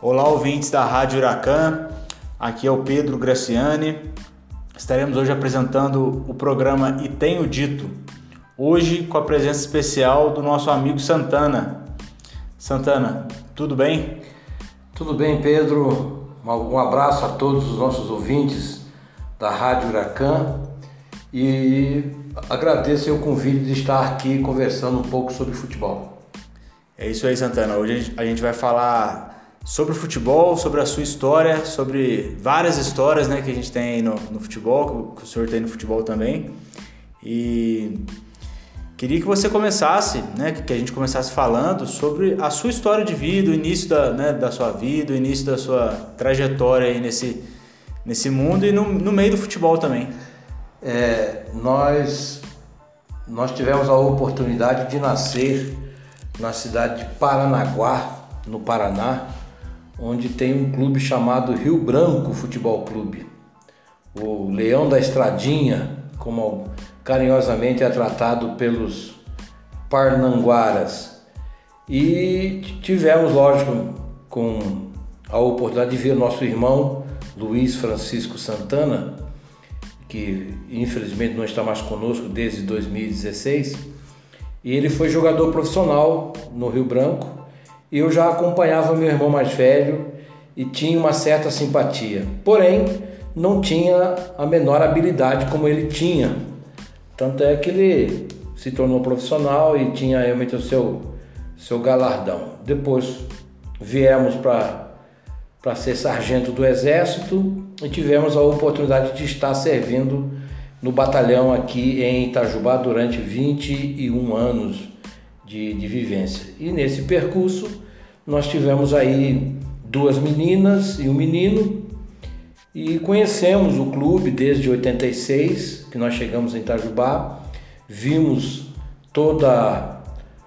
Olá, ouvintes da Rádio Huracan. Aqui é o Pedro Graciani. Estaremos hoje apresentando o programa E Tenho Dito. Hoje com a presença especial do nosso amigo Santana. Santana, tudo bem? Tudo bem, Pedro. Um abraço a todos os nossos ouvintes da Rádio Huracan e agradeço o convite de estar aqui conversando um pouco sobre futebol. É isso aí, Santana. Hoje a gente vai falar sobre o futebol, sobre a sua história, sobre várias histórias né, que a gente tem no, no futebol, que o senhor tem no futebol também. E queria que você começasse, né, que a gente começasse falando sobre a sua história de vida, o início da, né, da sua vida, o início da sua trajetória aí nesse, nesse mundo e no, no meio do futebol também. É, nós, nós tivemos a oportunidade de nascer na cidade de Paranaguá, no Paraná, onde tem um clube chamado Rio Branco Futebol Clube. O Leão da Estradinha, como carinhosamente é tratado pelos parnanguaras. E tivemos, lógico, com a oportunidade de ver nosso irmão Luiz Francisco Santana, que infelizmente não está mais conosco desde 2016 e ele foi jogador profissional no Rio Branco. Eu já acompanhava meu irmão mais velho e tinha uma certa simpatia. Porém, não tinha a menor habilidade como ele tinha. Tanto é que ele se tornou profissional e tinha realmente o seu, seu galardão. Depois viemos para ser sargento do Exército e tivemos a oportunidade de estar servindo no batalhão aqui em Itajubá durante 21 anos de, de vivência. E nesse percurso nós tivemos aí duas meninas e um menino e conhecemos o clube desde 86, que nós chegamos em Itajubá, vimos toda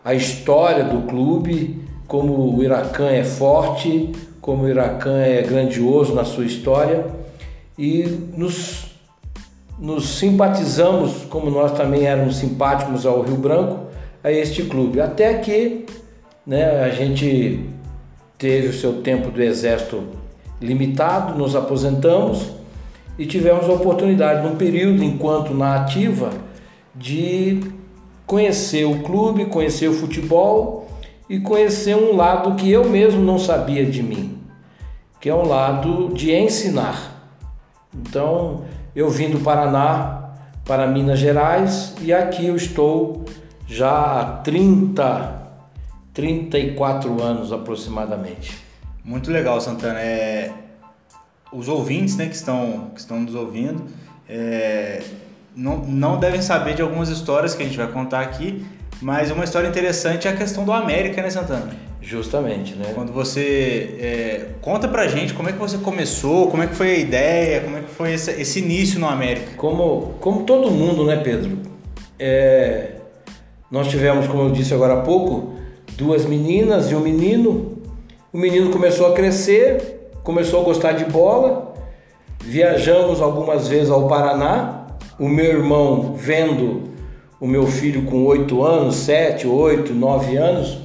a história do clube, como o Iracan é forte, como o Iracan é grandioso na sua história e nos nos simpatizamos, como nós também éramos simpáticos ao Rio Branco, a este clube. Até que né, a gente teve o seu tempo do exército limitado, nos aposentamos e tivemos a oportunidade, num período enquanto na ativa, de conhecer o clube, conhecer o futebol e conhecer um lado que eu mesmo não sabia de mim, que é um lado de ensinar. Então, eu vim do Paraná para Minas Gerais e aqui eu estou já há 30, 34 anos aproximadamente. Muito legal, Santana. É, os ouvintes né, que, estão, que estão nos ouvindo é, não, não devem saber de algumas histórias que a gente vai contar aqui, mas uma história interessante é a questão do América, né, Santana? Justamente, né? Quando você é, conta pra gente como é que você começou, como é que foi a ideia, como é que foi esse, esse início no América. Como, como todo mundo, né, Pedro? É, nós tivemos, como eu disse agora há pouco, duas meninas e um menino. O menino começou a crescer, começou a gostar de bola. Viajamos algumas vezes ao Paraná. O meu irmão vendo o meu filho com oito anos, sete, oito, nove anos,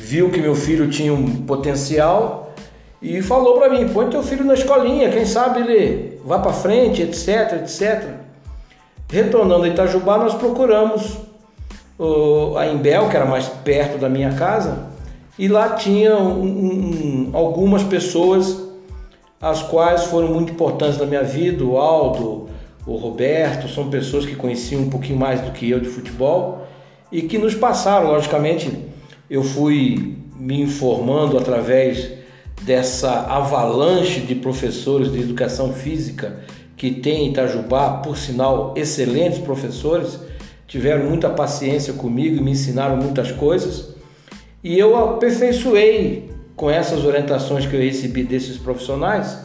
viu que meu filho tinha um potencial e falou para mim: põe teu filho na escolinha, quem sabe ele vá para frente, etc, etc. Retornando a Itajubá, nós procuramos a Imbel, que era mais perto da minha casa, e lá tinha um, um, algumas pessoas as quais foram muito importantes na minha vida, o Aldo, o Roberto, são pessoas que conheciam um pouquinho mais do que eu de futebol e que nos passaram, logicamente, eu fui me informando através dessa avalanche de professores de educação física que tem em Itajubá, por sinal, excelentes professores, tiveram muita paciência comigo e me ensinaram muitas coisas. E eu aperfeiçoei com essas orientações que eu recebi desses profissionais,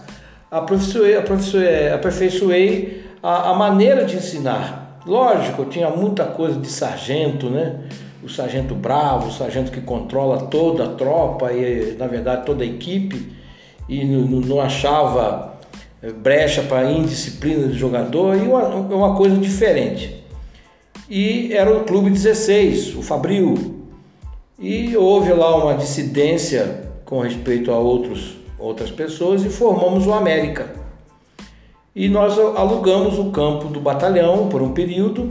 aperfeiçoei, aperfeiçoei, aperfeiçoei a, a maneira de ensinar. Lógico, eu tinha muita coisa de sargento, né? o sargento bravo, o sargento que controla toda a tropa e, na verdade, toda a equipe e não achava eh, brecha para indisciplina do jogador e uma, uma coisa diferente. E era o Clube 16, o Fabril. E houve lá uma dissidência com respeito a outros outras pessoas e formamos o América. E nós alugamos o campo do batalhão por um período,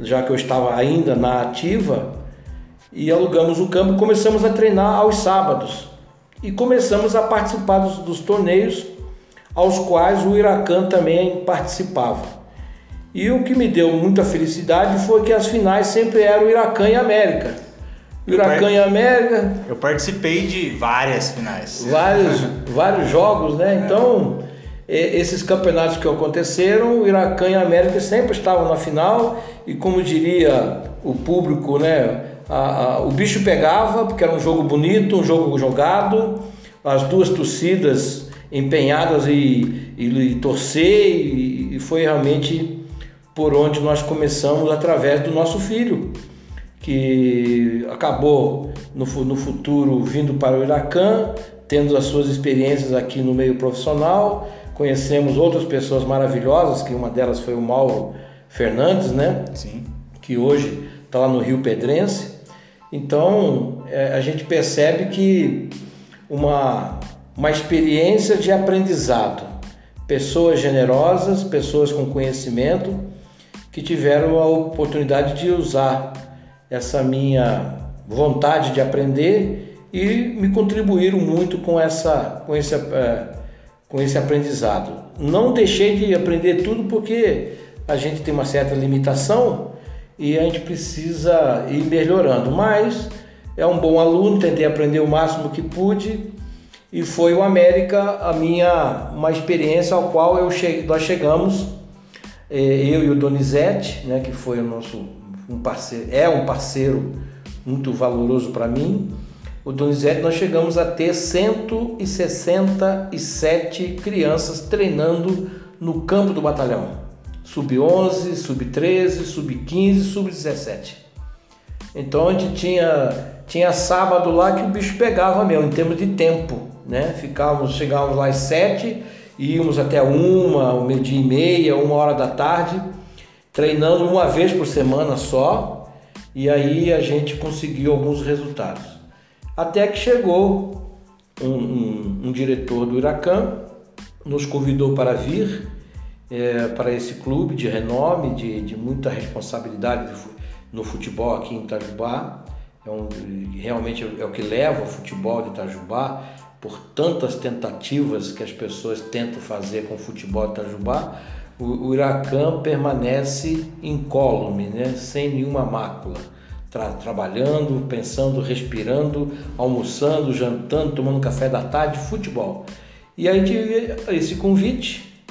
já que eu estava ainda na ativa, e alugamos o campo começamos a treinar aos sábados. E começamos a participar dos, dos torneios aos quais o Iracan também participava. E o que me deu muita felicidade foi que as finais sempre eram Iracan e América. Iracan e América. Eu participei de várias finais. Vários, vários jogos, né? Então, esses campeonatos que aconteceram, o Iracan e América sempre estavam na final e como diria o público, né? A, a, o bicho pegava, porque era um jogo bonito, um jogo jogado, as duas torcidas empenhadas e, e, e torcer, e, e foi realmente por onde nós começamos através do nosso filho, que acabou no, no futuro vindo para o Iracan, tendo as suas experiências aqui no meio profissional. Conhecemos outras pessoas maravilhosas, que uma delas foi o Mauro Fernandes, né? Sim. Que hoje está lá no Rio Pedrense. Então é, a gente percebe que uma, uma experiência de aprendizado, pessoas generosas, pessoas com conhecimento que tiveram a oportunidade de usar essa minha vontade de aprender e me contribuíram muito com essa com esse é, com esse aprendizado. Não deixei de aprender tudo porque a gente tem uma certa limitação e a gente precisa ir melhorando, mas é um bom aluno, tentei aprender o máximo que pude e foi o América a minha uma experiência ao qual eu che nós chegamos eu e o Donizete, né, que foi o nosso um parceiro, é um parceiro muito valoroso para mim. O Donizete nós chegamos a ter 167 crianças treinando no campo do batalhão. Sub-11, sub-13, sub-15, sub-17. Então a gente tinha, tinha sábado lá que o bicho pegava mesmo, em termos de tempo. Né? Ficávamos, chegávamos lá às sete íamos até uma, um meio-dia e meia, uma hora da tarde, treinando uma vez por semana só, e aí a gente conseguiu alguns resultados. Até que chegou um, um, um diretor do Iracan, nos convidou para vir é, para esse clube de renome, de, de muita responsabilidade no futebol aqui em Itajubá. É um, realmente é o que leva o futebol de Itajubá por tantas tentativas que as pessoas tentam fazer com o futebol de Itajubá, o, o Iracan permanece incólume, né? sem nenhuma mácula. Tra trabalhando, pensando, respirando, almoçando, jantando, tomando café da tarde, futebol. E aí tive esse convite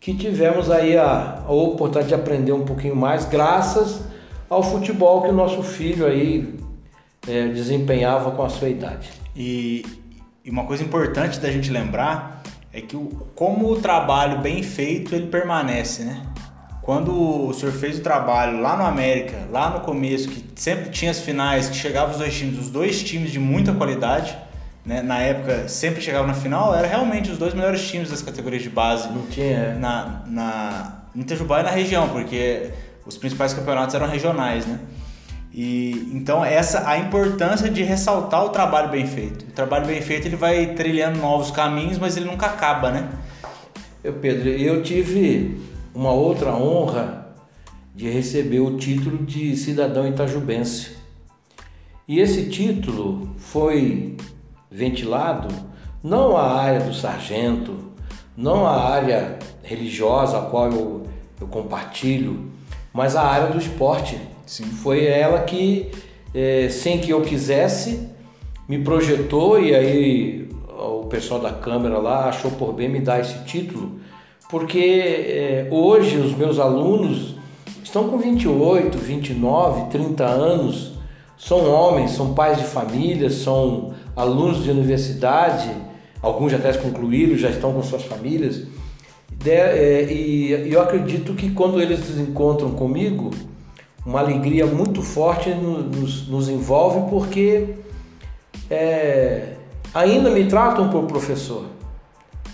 que tivemos aí a, a oportunidade de aprender um pouquinho mais, graças ao futebol que o nosso filho aí é, desempenhava com a sua idade. E e uma coisa importante da gente lembrar é que o, como o trabalho bem feito ele permanece, né? Quando o senhor fez o trabalho lá no América, lá no começo, que sempre tinha as finais, que chegavam os dois times, os dois times de muita qualidade, né? Na época sempre chegavam na final, era realmente os dois melhores times das categorias de base. Não tinha. É. Na, na, em Itajubá e na região, porque os principais campeonatos eram regionais, né? E então essa a importância de ressaltar o trabalho bem feito. O trabalho bem feito ele vai trilhando novos caminhos, mas ele nunca acaba, né? Eu Pedro, eu tive uma outra honra de receber o título de cidadão itajubense. E esse título foi ventilado não a área do sargento, não a área religiosa a qual eu, eu compartilho, mas a área do esporte Sim. Foi ela que, é, sem que eu quisesse, me projetou e aí o pessoal da câmera lá achou por bem me dar esse título, porque é, hoje os meus alunos estão com 28, 29, 30 anos, são homens, são pais de família, são alunos de universidade, alguns já até concluíram, já estão com suas famílias. É, e eu acredito que quando eles se encontram comigo, uma alegria muito forte nos, nos envolve porque é, ainda me tratam por professor,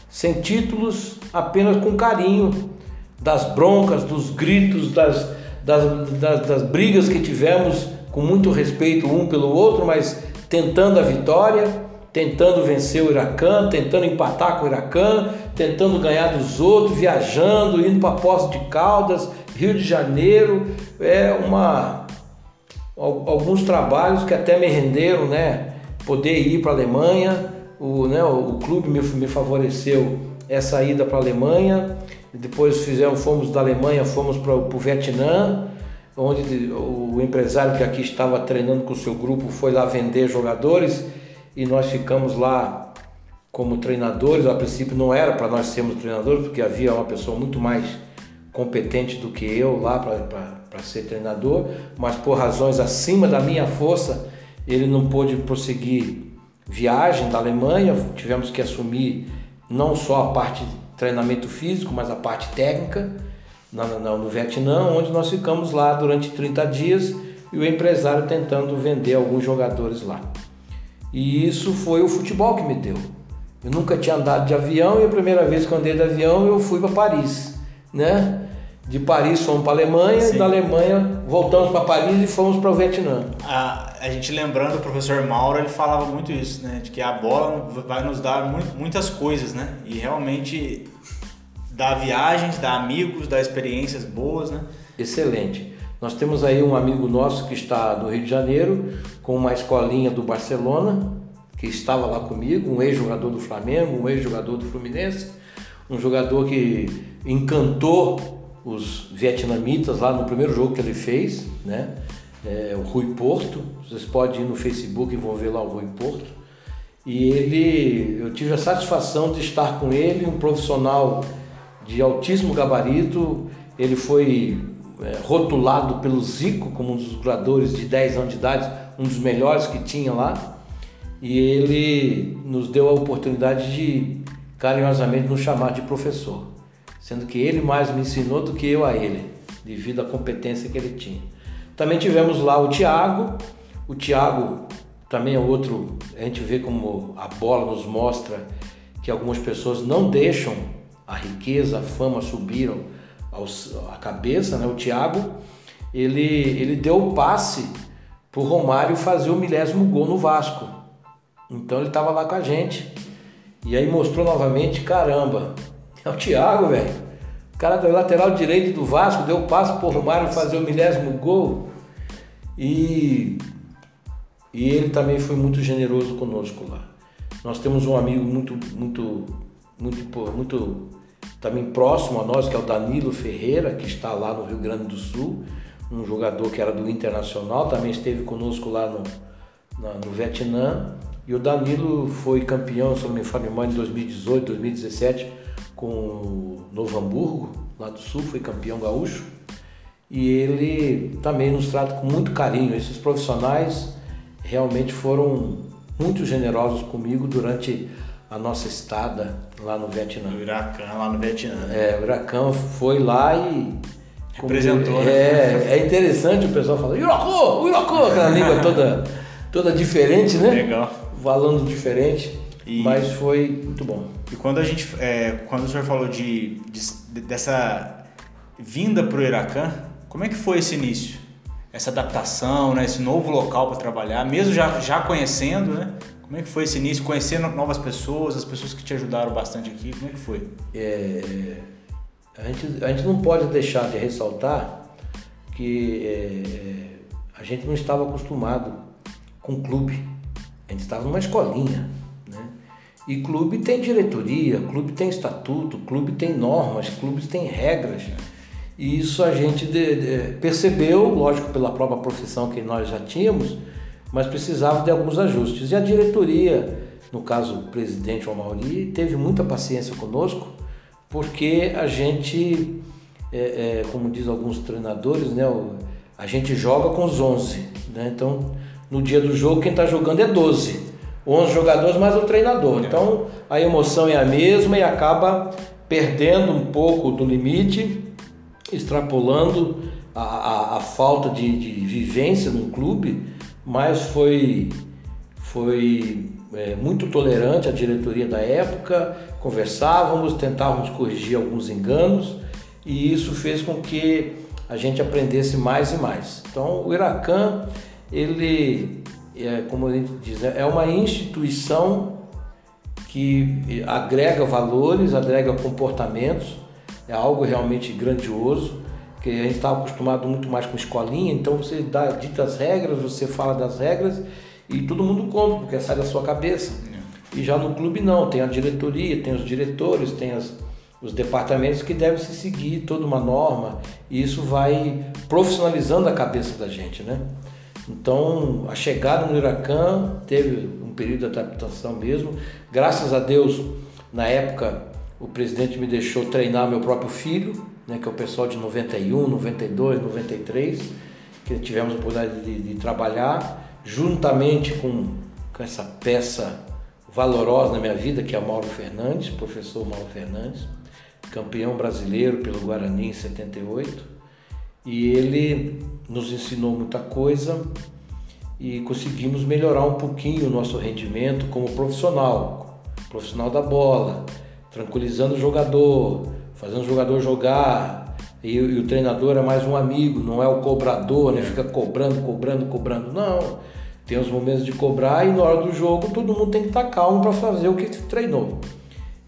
sem títulos, apenas com carinho das broncas, dos gritos, das, das, das, das brigas que tivemos, com muito respeito um pelo outro, mas tentando a vitória, tentando vencer o Iracan, tentando empatar com o Iracan, tentando ganhar dos outros, viajando, indo para Poços de Caldas, Rio de Janeiro, é uma alguns trabalhos que até me renderam, né? Poder ir para a Alemanha, o, né, o clube me, me favoreceu essa ida para a Alemanha. Depois fizemos, fomos da Alemanha, fomos para o Vietnã, onde o empresário que aqui estava treinando com o seu grupo foi lá vender jogadores e nós ficamos lá como treinadores. A princípio não era para nós sermos treinadores, porque havia uma pessoa muito mais competente do que eu lá para ser treinador, mas por razões acima da minha força, ele não pôde prosseguir viagem da Alemanha, tivemos que assumir não só a parte de treinamento físico, mas a parte técnica no, no Vietnã, onde nós ficamos lá durante 30 dias e o empresário tentando vender alguns jogadores lá. E isso foi o futebol que me deu. Eu nunca tinha andado de avião e a primeira vez que andei de avião eu fui para Paris, né? De Paris fomos para a Alemanha, Sim. e da Alemanha voltamos para Paris e fomos para o Vietnã. A, a gente lembrando o professor Mauro, ele falava muito isso, né? De que a bola vai nos dar muito, muitas coisas, né? E realmente dá viagens, dá amigos, dá experiências boas, né? Excelente. Nós temos aí um amigo nosso que está no Rio de Janeiro, com uma escolinha do Barcelona, que estava lá comigo, um ex-jogador do Flamengo, um ex-jogador do Fluminense, um jogador que encantou os vietnamitas lá no primeiro jogo que ele fez, né? É, o Rui Porto. Vocês podem ir no Facebook e vão ver lá o Rui Porto. E ele, eu tive a satisfação de estar com ele, um profissional de altíssimo gabarito. Ele foi é, rotulado pelo Zico como um dos jogadores de 10 anos de idade, um dos melhores que tinha lá. E ele nos deu a oportunidade de carinhosamente nos chamar de professor sendo que ele mais me ensinou do que eu a ele, devido à competência que ele tinha. Também tivemos lá o Tiago, o Tiago também é outro, a gente vê como a bola nos mostra que algumas pessoas não deixam a riqueza, a fama subir à cabeça, né? O Thiago, ele, ele deu o passe para o Romário fazer o milésimo gol no Vasco. Então ele estava lá com a gente. E aí mostrou novamente, caramba, é o Thiago, velho. O cara do lateral direito do Vasco deu o passo pro Romário fazer o milésimo gol. E, e ele também foi muito generoso conosco lá. Nós temos um amigo muito, muito, muito, muito também próximo a nós, que é o Danilo Ferreira, que está lá no Rio Grande do Sul, um jogador que era do Internacional, também esteve conosco lá no, na, no Vietnã. E o Danilo foi campeão, se não me engano, em 2018, 2017, com o Novo Hamburgo, lá do Sul, foi campeão gaúcho. E ele também nos trata com muito carinho. Esses profissionais realmente foram muito generosos comigo durante a nossa estada lá no Vietnã. O Iracan, lá no Vietnã. É, o Iracan foi lá e. Representou, né? É, é interessante o pessoal falar, Iracô, Iracô, aquela língua toda, toda diferente, né? Legal. Falando diferente. E, mas foi muito bom. E quando a gente, é, quando o senhor falou de, de dessa vinda para o Iracan, como é que foi esse início? Essa adaptação, né? esse novo local para trabalhar, mesmo já, já conhecendo, né? Como é que foi esse início, conhecendo novas pessoas, as pessoas que te ajudaram bastante aqui, como é que foi? É, a, gente, a gente não pode deixar de ressaltar que é, a gente não estava acostumado com clube, a gente estava numa escolinha, e clube tem diretoria, clube tem estatuto, clube tem normas, clubes têm regras. E isso a gente de, de, percebeu, lógico, pela própria profissão que nós já tínhamos, mas precisava de alguns ajustes. E a diretoria, no caso o presidente Mauri, teve muita paciência conosco, porque a gente, é, é, como diz alguns treinadores, né, a gente joga com os 11. Né? Então, no dia do jogo, quem está jogando é 12. 11 jogadores mais o treinador. Então a emoção é a mesma e acaba perdendo um pouco do limite, extrapolando a, a, a falta de, de, vivência no clube, mas foi, foi é, muito tolerante a diretoria da época, conversávamos, tentávamos corrigir alguns enganos e isso fez com que a gente aprendesse mais e mais. Então o Iracan ele é, como a gente diz, é uma instituição que agrega valores, agrega comportamentos, é algo realmente grandioso, que a gente está acostumado muito mais com escolinha, então você dá dita as regras, você fala das regras e todo mundo compra, porque sai da sua cabeça. E já no clube não, tem a diretoria, tem os diretores, tem as, os departamentos que devem se seguir toda uma norma e isso vai profissionalizando a cabeça da gente, né? Então, a chegada no Iracan teve um período de adaptação mesmo. Graças a Deus, na época, o presidente me deixou treinar meu próprio filho, né, que é o pessoal de 91, 92, 93, que tivemos a oportunidade de, de trabalhar juntamente com, com essa peça valorosa na minha vida, que é o Mauro Fernandes, professor Mauro Fernandes, campeão brasileiro pelo Guarani em 78 e ele nos ensinou muita coisa e conseguimos melhorar um pouquinho o nosso rendimento como profissional, profissional da bola, tranquilizando o jogador, fazendo o jogador jogar. E, e o treinador é mais um amigo, não é o cobrador, né? Fica cobrando, cobrando, cobrando. Não. Tem os momentos de cobrar e na hora do jogo todo mundo tem que estar calmo para fazer o que treinou.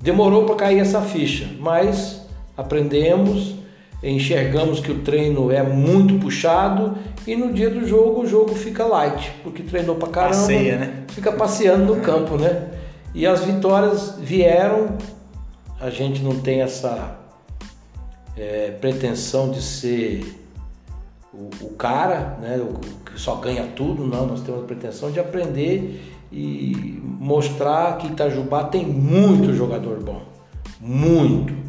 Demorou para cair essa ficha, mas aprendemos, enxergamos que o treino é muito puxado e no dia do jogo o jogo fica light, porque treinou pra caramba, Passeia, né? fica passeando no campo, né? E as vitórias vieram, a gente não tem essa é, pretensão de ser o, o, cara, né? O, que só ganha tudo, não, nós temos a pretensão de aprender e mostrar que Itajubá tem muito jogador bom, muito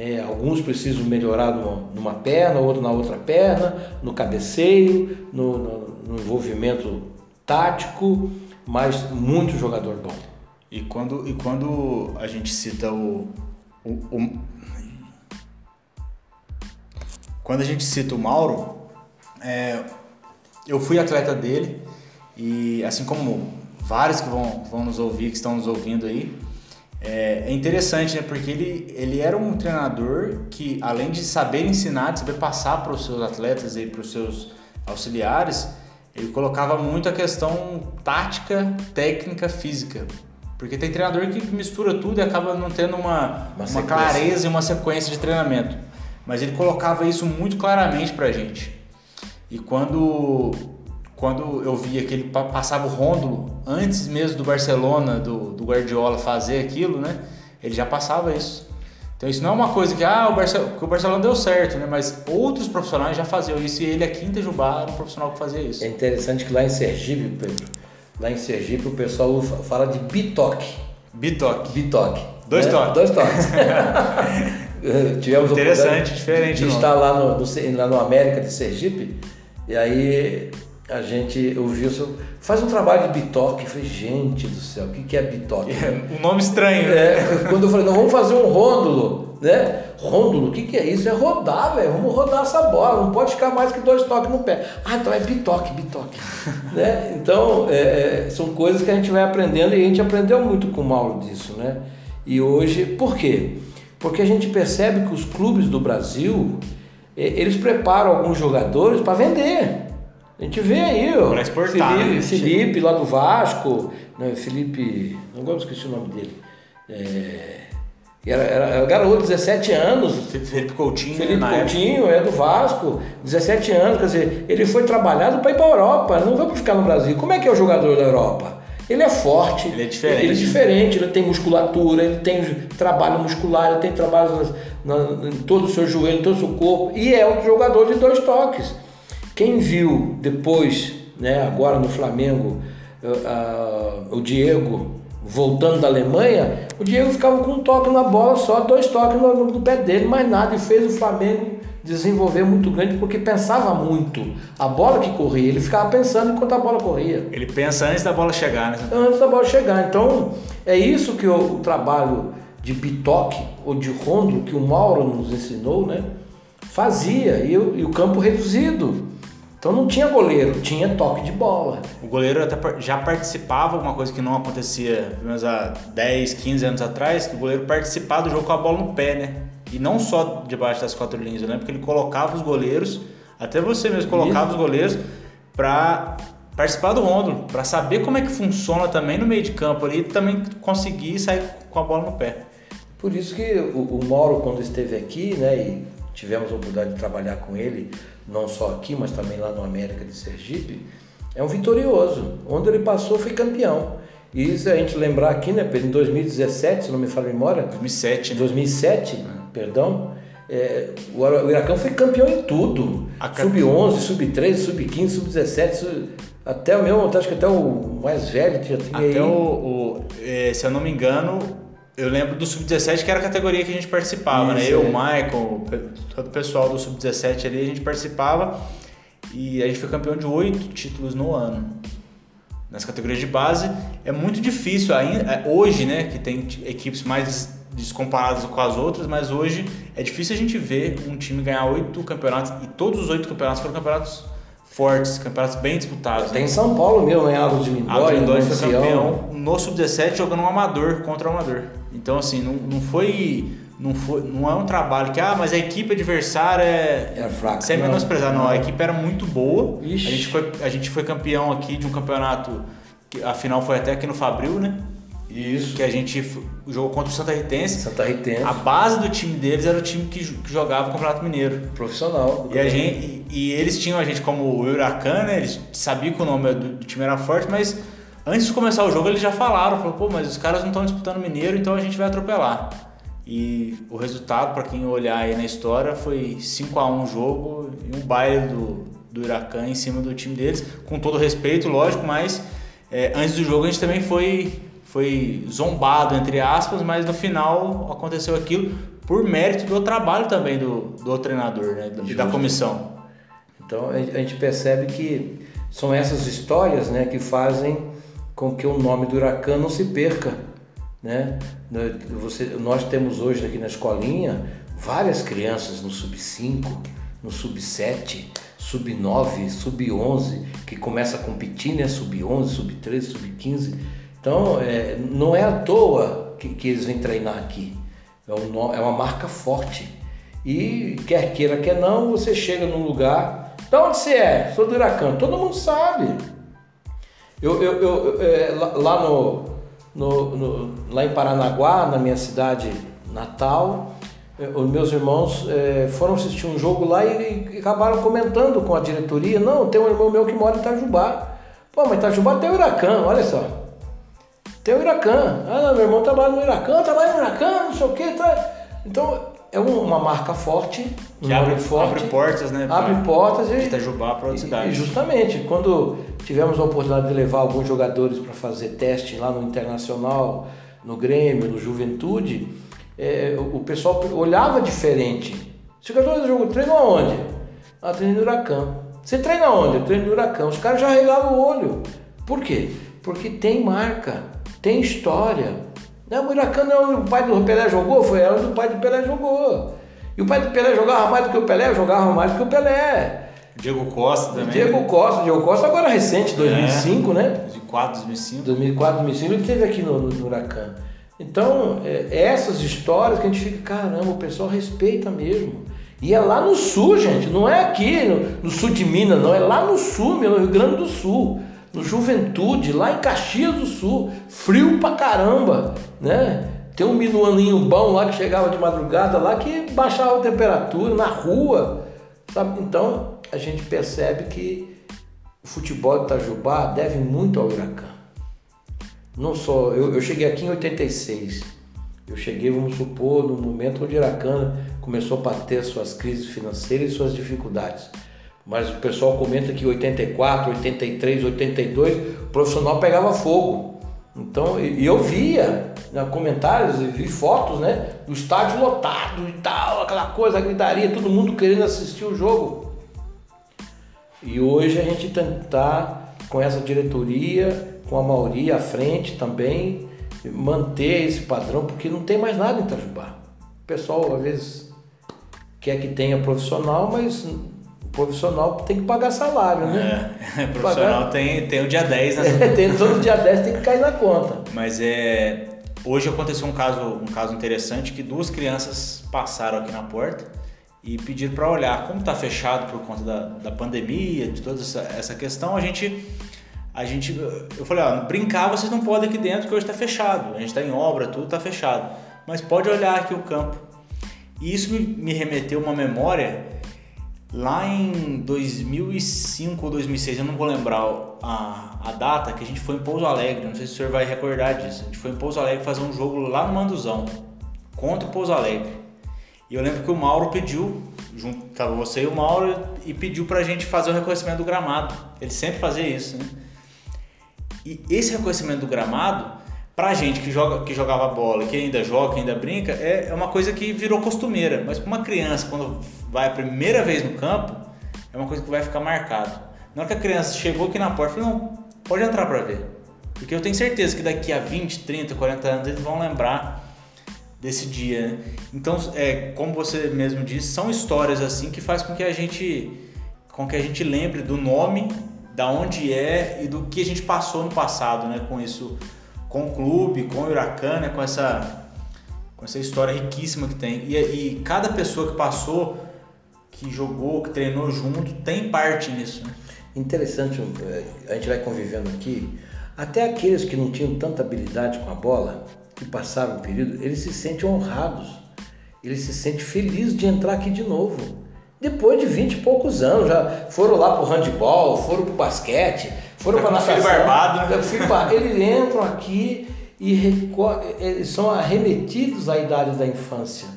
é, alguns precisam melhorar numa, perna, outro na outra perna, no cabeceio, no, no, no envolvimento tático, mas muito jogador bom. E quando, e quando a gente cita o, o, o quando a gente cita o Mauro, é, eu fui atleta dele e assim como vários que vão, vão nos ouvir, que estão nos ouvindo aí, é, é, interessante, né? Porque ele, ele era um treinador que, além de saber ensinar, de saber passar para os seus atletas e para os seus auxiliares, ele colocava muito a questão tática, técnica, física. Porque tem treinador que mistura tudo e acaba não tendo uma, uma, uma clareza e uma sequência de treinamento. Mas ele colocava isso muito claramente para a gente. E quando quando eu via que ele passava o Rômulo antes mesmo do Barcelona, do, do Guardiola fazer aquilo, né? Ele já passava isso. Então isso não é uma coisa que, ah, o, Barcelona, que o Barcelona deu certo, né? Mas outros profissionais já faziam isso e ele aqui em Itajubá era um profissional que fazia isso. É interessante que lá em Sergipe, Pedro, lá em Sergipe o pessoal fala de bitoque. Bitoque. Bitoque. Dois né? toques. Dois toques. Tivemos Interessante, diferente. De estar lá no, no, lá no América de Sergipe e aí a gente ouviu seu. Faz um trabalho de bitoque. Eu falei, gente do céu, o que, que é bitoque? É, um nome estranho. É, quando eu falei, não, vamos fazer um rôndulo, né? Rôndulo, o que, que é isso? É rodar, velho. Vamos rodar essa bola. Não pode ficar mais que dois toques no pé. Ah, então é bitoque, bitoque. né? Então, é, é, são coisas que a gente vai aprendendo e a gente aprendeu muito com o Mauro disso, né? E hoje, por quê? Porque a gente percebe que os clubes do Brasil, eles preparam alguns jogadores para vender. A gente vê aí, ó. Pra exportar, Felipe, né? Felipe lá do Vasco, né? Felipe. Não gosto esqueci o nome dele. É, era, era, era garoto, 17 anos. Felipe Coutinho. Felipe Coutinho época. é do Vasco, 17 anos, quer dizer, ele foi trabalhado para ir para a Europa, não vai para ficar no Brasil. Como é que é o jogador da Europa? Ele é forte, ele é diferente. Ele é diferente, ele tem musculatura, ele tem trabalho muscular, ele tem trabalho na, na, em todo o seu joelho, em todo o seu corpo, e é um jogador de dois toques. Quem viu depois, né, agora no Flamengo, uh, o Diego voltando da Alemanha, o Diego ficava com um toque na bola só, dois toques no, no pé dele, mais nada, e fez o Flamengo desenvolver muito grande porque pensava muito. A bola que corria, ele ficava pensando enquanto a bola corria. Ele pensa antes da bola chegar, né? Antes da bola chegar. Então, é isso que o, o trabalho de bitoque ou de rondo que o Mauro nos ensinou, né? Fazia e, e o campo reduzido. Então não tinha goleiro, tinha toque de bola. O goleiro até já participava, uma coisa que não acontecia pelo menos há 10, 15 anos atrás, que o goleiro participava do jogo com a bola no pé, né? E não só debaixo das quatro linhas, eu lembro que ele colocava os goleiros, até você mesmo colocava os goleiros para participar do Rômulo, para saber como é que funciona também no meio de campo ali e também conseguir sair com a bola no pé. Por isso que o, o Mauro, quando esteve aqui, né, e tivemos a oportunidade de trabalhar com ele, não só aqui, mas também lá no América de Sergipe, é um vitorioso. Onde ele passou foi campeão. E se a gente lembrar aqui, né, em 2017, se não me falha a memória. 2007, né? 2007, é. perdão. É, o Huracão foi campeão em tudo. Sub-11, sub-13, sub-15, sub-17, até o meu, acho que até o mais velho já tinha Até aí. O, o é, se eu não me engano, eu lembro do Sub-17 que era a categoria que a gente participava, né? Isso, né? Eu, o Michael, todo o pessoal do Sub-17 ali, a gente participava e a gente foi campeão de oito títulos no ano. Nas categorias de base é muito difícil ainda, é, hoje, né, que tem equipes mais descomparadas com as outras, mas hoje é difícil a gente ver um time ganhar oito campeonatos e todos os oito campeonatos foram campeonatos fortes, campeonatos bem disputados. Tem São Paulo mesmo, né? Água de Lindóia, Água de Lindóia foi campeão no Sub-17 jogando um amador contra o um amador. Então, assim, não, não foi... Não, foi, não é um trabalho que, ah, mas a equipe adversária é. Era fraca. Sem menosprezar, não. não. A equipe era muito boa. A gente, foi, a gente foi campeão aqui de um campeonato, que a final foi até aqui no Fabril, né? Isso. Que a gente jogou contra o Santa Ritense. Santa Ritense. A base do time deles era o time que, que jogava o Campeonato Mineiro. Profissional. E, a gente, e, e, eles tinham a gente como o Huracan, né? Eles sabiam que o nome do, do, time era forte, mas antes de começar o jogo eles já falaram, falaram, pô, mas os caras não estão disputando Mineiro, então a gente vai atropelar. E o resultado, para quem olhar aí na história, foi 5 a 1 o jogo e um baile do, do Huracan em cima do time deles, com todo respeito, lógico, mas é, antes do jogo a gente também foi foi zombado, entre aspas, mas no final aconteceu aquilo por mérito do trabalho também do, do treinador né, e da comissão. Então a gente percebe que são essas histórias né, que fazem com que o nome do Huracan não se perca. Né? Você, nós temos hoje aqui na escolinha várias crianças no sub-5, no sub-7, sub-9, sub-11, que começa a competir, né? sub-11, sub-13, sub-15 então, é, não é à toa que, que eles vêm treinar aqui. É, um, é uma marca forte. E quer queira, quer não, você chega num lugar. De onde você é? Sou do Huracan. Todo mundo sabe. Eu, eu, eu é, lá, no, no, no, lá em Paranaguá, na minha cidade natal, é, os meus irmãos é, foram assistir um jogo lá e, e, acabaram comentando com a diretoria. Não, tem um irmão meu que mora em Itajubá. Pô, mas Itajubá tem o Huracan, olha só. Tem o Iracan. Ah, não, meu irmão trabalha no Iracan, trabalha no Iracan, não sei o quê. Tá. Então, é uma marca forte, que abre, forte, abre portas, né? Abre portas e Itajubá para cidade. E justamente, quando tivemos a oportunidade de levar alguns jogadores para fazer teste lá no Internacional, no Grêmio, no Juventude, é, o pessoal olhava diferente. Os jogadores do jogo treinam aonde? Ah, treino no Huracan. Você treina onde? Eu treino no Huracan. Os caras já regavam o olho. Por quê? Porque tem marca tem história. Não, não é onde o pai do Pelé jogou, foi onde o pai do Pelé jogou. E o pai do Pelé jogava mais do que o Pelé, jogava mais do que o Pelé. Diego Costa também. Diego Costa, Diego Costa agora recente, 2005, é, né? 2004, 2005. 2004, 2005, ele esteve aqui no, no Huracan. Então, é, é, essas histórias que a gente fica, caramba, o pessoal respeita mesmo. E é lá no sul, gente, não é aqui no, no sul de Minas, não, é lá no sul, no Rio Grande do Sul no Juventude, lá em Caxias do Sul, frio pra caramba, né? Tem um minuaninho bom lá que chegava de madrugada lá que baixava a temperatura na rua, sabe? Então a gente percebe que o futebol de Itajubá deve muito ao Huracan. Não só, eu, eu cheguei aqui em 86. Eu cheguei, vamos supor, no momento onde o Huracan começou a ter suas crises financeiras e suas dificuldades mas o pessoal comenta que 84, 83, 82, o profissional pegava fogo. Então, e eu via né, comentários e vi fotos, né, do estádio lotado e tal, aquela coisa, a gritaria, todo mundo querendo assistir o jogo. E hoje a gente tentar com essa diretoria, com a maioria à frente também, manter esse padrão, porque não tem mais nada em Itajubá. O pessoal às vezes quer que tenha profissional, mas profissional tem que pagar salário, né? É, profissional pagar... tem, tem o dia 10, né? É, tem, todo dia 10 tem que cair na conta. Mas é. Hoje aconteceu um caso, um caso interessante que duas crianças passaram aqui na porta e pediram para olhar. Como está fechado por conta da, da pandemia, de toda essa, essa questão, a gente a gente, eu falei, ó, brincar vocês não podem aqui dentro, que hoje está fechado. A gente está em obra, tudo está fechado. Mas pode olhar aqui o campo. E isso me, me remeteu uma memória lá em 2005 ou 2006, eu não vou lembrar a, a data, que a gente foi em Pouso Alegre. Não sei se o senhor vai recordar disso. A gente foi em Pouso Alegre fazer um jogo lá no Manduzão, contra o Pouso Alegre. E eu lembro que o Mauro pediu, junto, tava você e o Mauro, e pediu pra gente fazer o reconhecimento do gramado. Ele sempre fazia isso, né? E esse reconhecimento do gramado, pra gente que, joga, que jogava bola, que ainda joga, que ainda brinca, é, é uma coisa que virou costumeira. Mas pra uma criança, quando vai a primeira vez no campo, é uma coisa que vai ficar marcado. Na hora que a criança chegou aqui na porta, falei, não, pode entrar pra ver. Porque eu tenho certeza que daqui a 20, 30, 40 anos eles vão lembrar desse dia. Né? Então, é, como você mesmo disse, são histórias assim que faz com que a gente com que a gente lembre do nome da onde é e do que a gente passou no passado, né? Com isso, com o clube, com o Huracan, né? Com essa, com essa história riquíssima que tem. E, e cada pessoa que passou, que jogou, que treinou junto, tem parte nisso. Né? Interessante, eh, a gente vai convivendo aqui. Até aqueles que não tinham tanta habilidade com a bola, que passaram um período, eles se sentem honrados. Eles se sentem felizes de entrar aqui de novo depois de 20 e poucos anos, já foram lá pro handball, foram pro basquete, foram para natação. barbado, né? Filho bar... Eles entram aqui e recor... são arremetidos à idade da infância,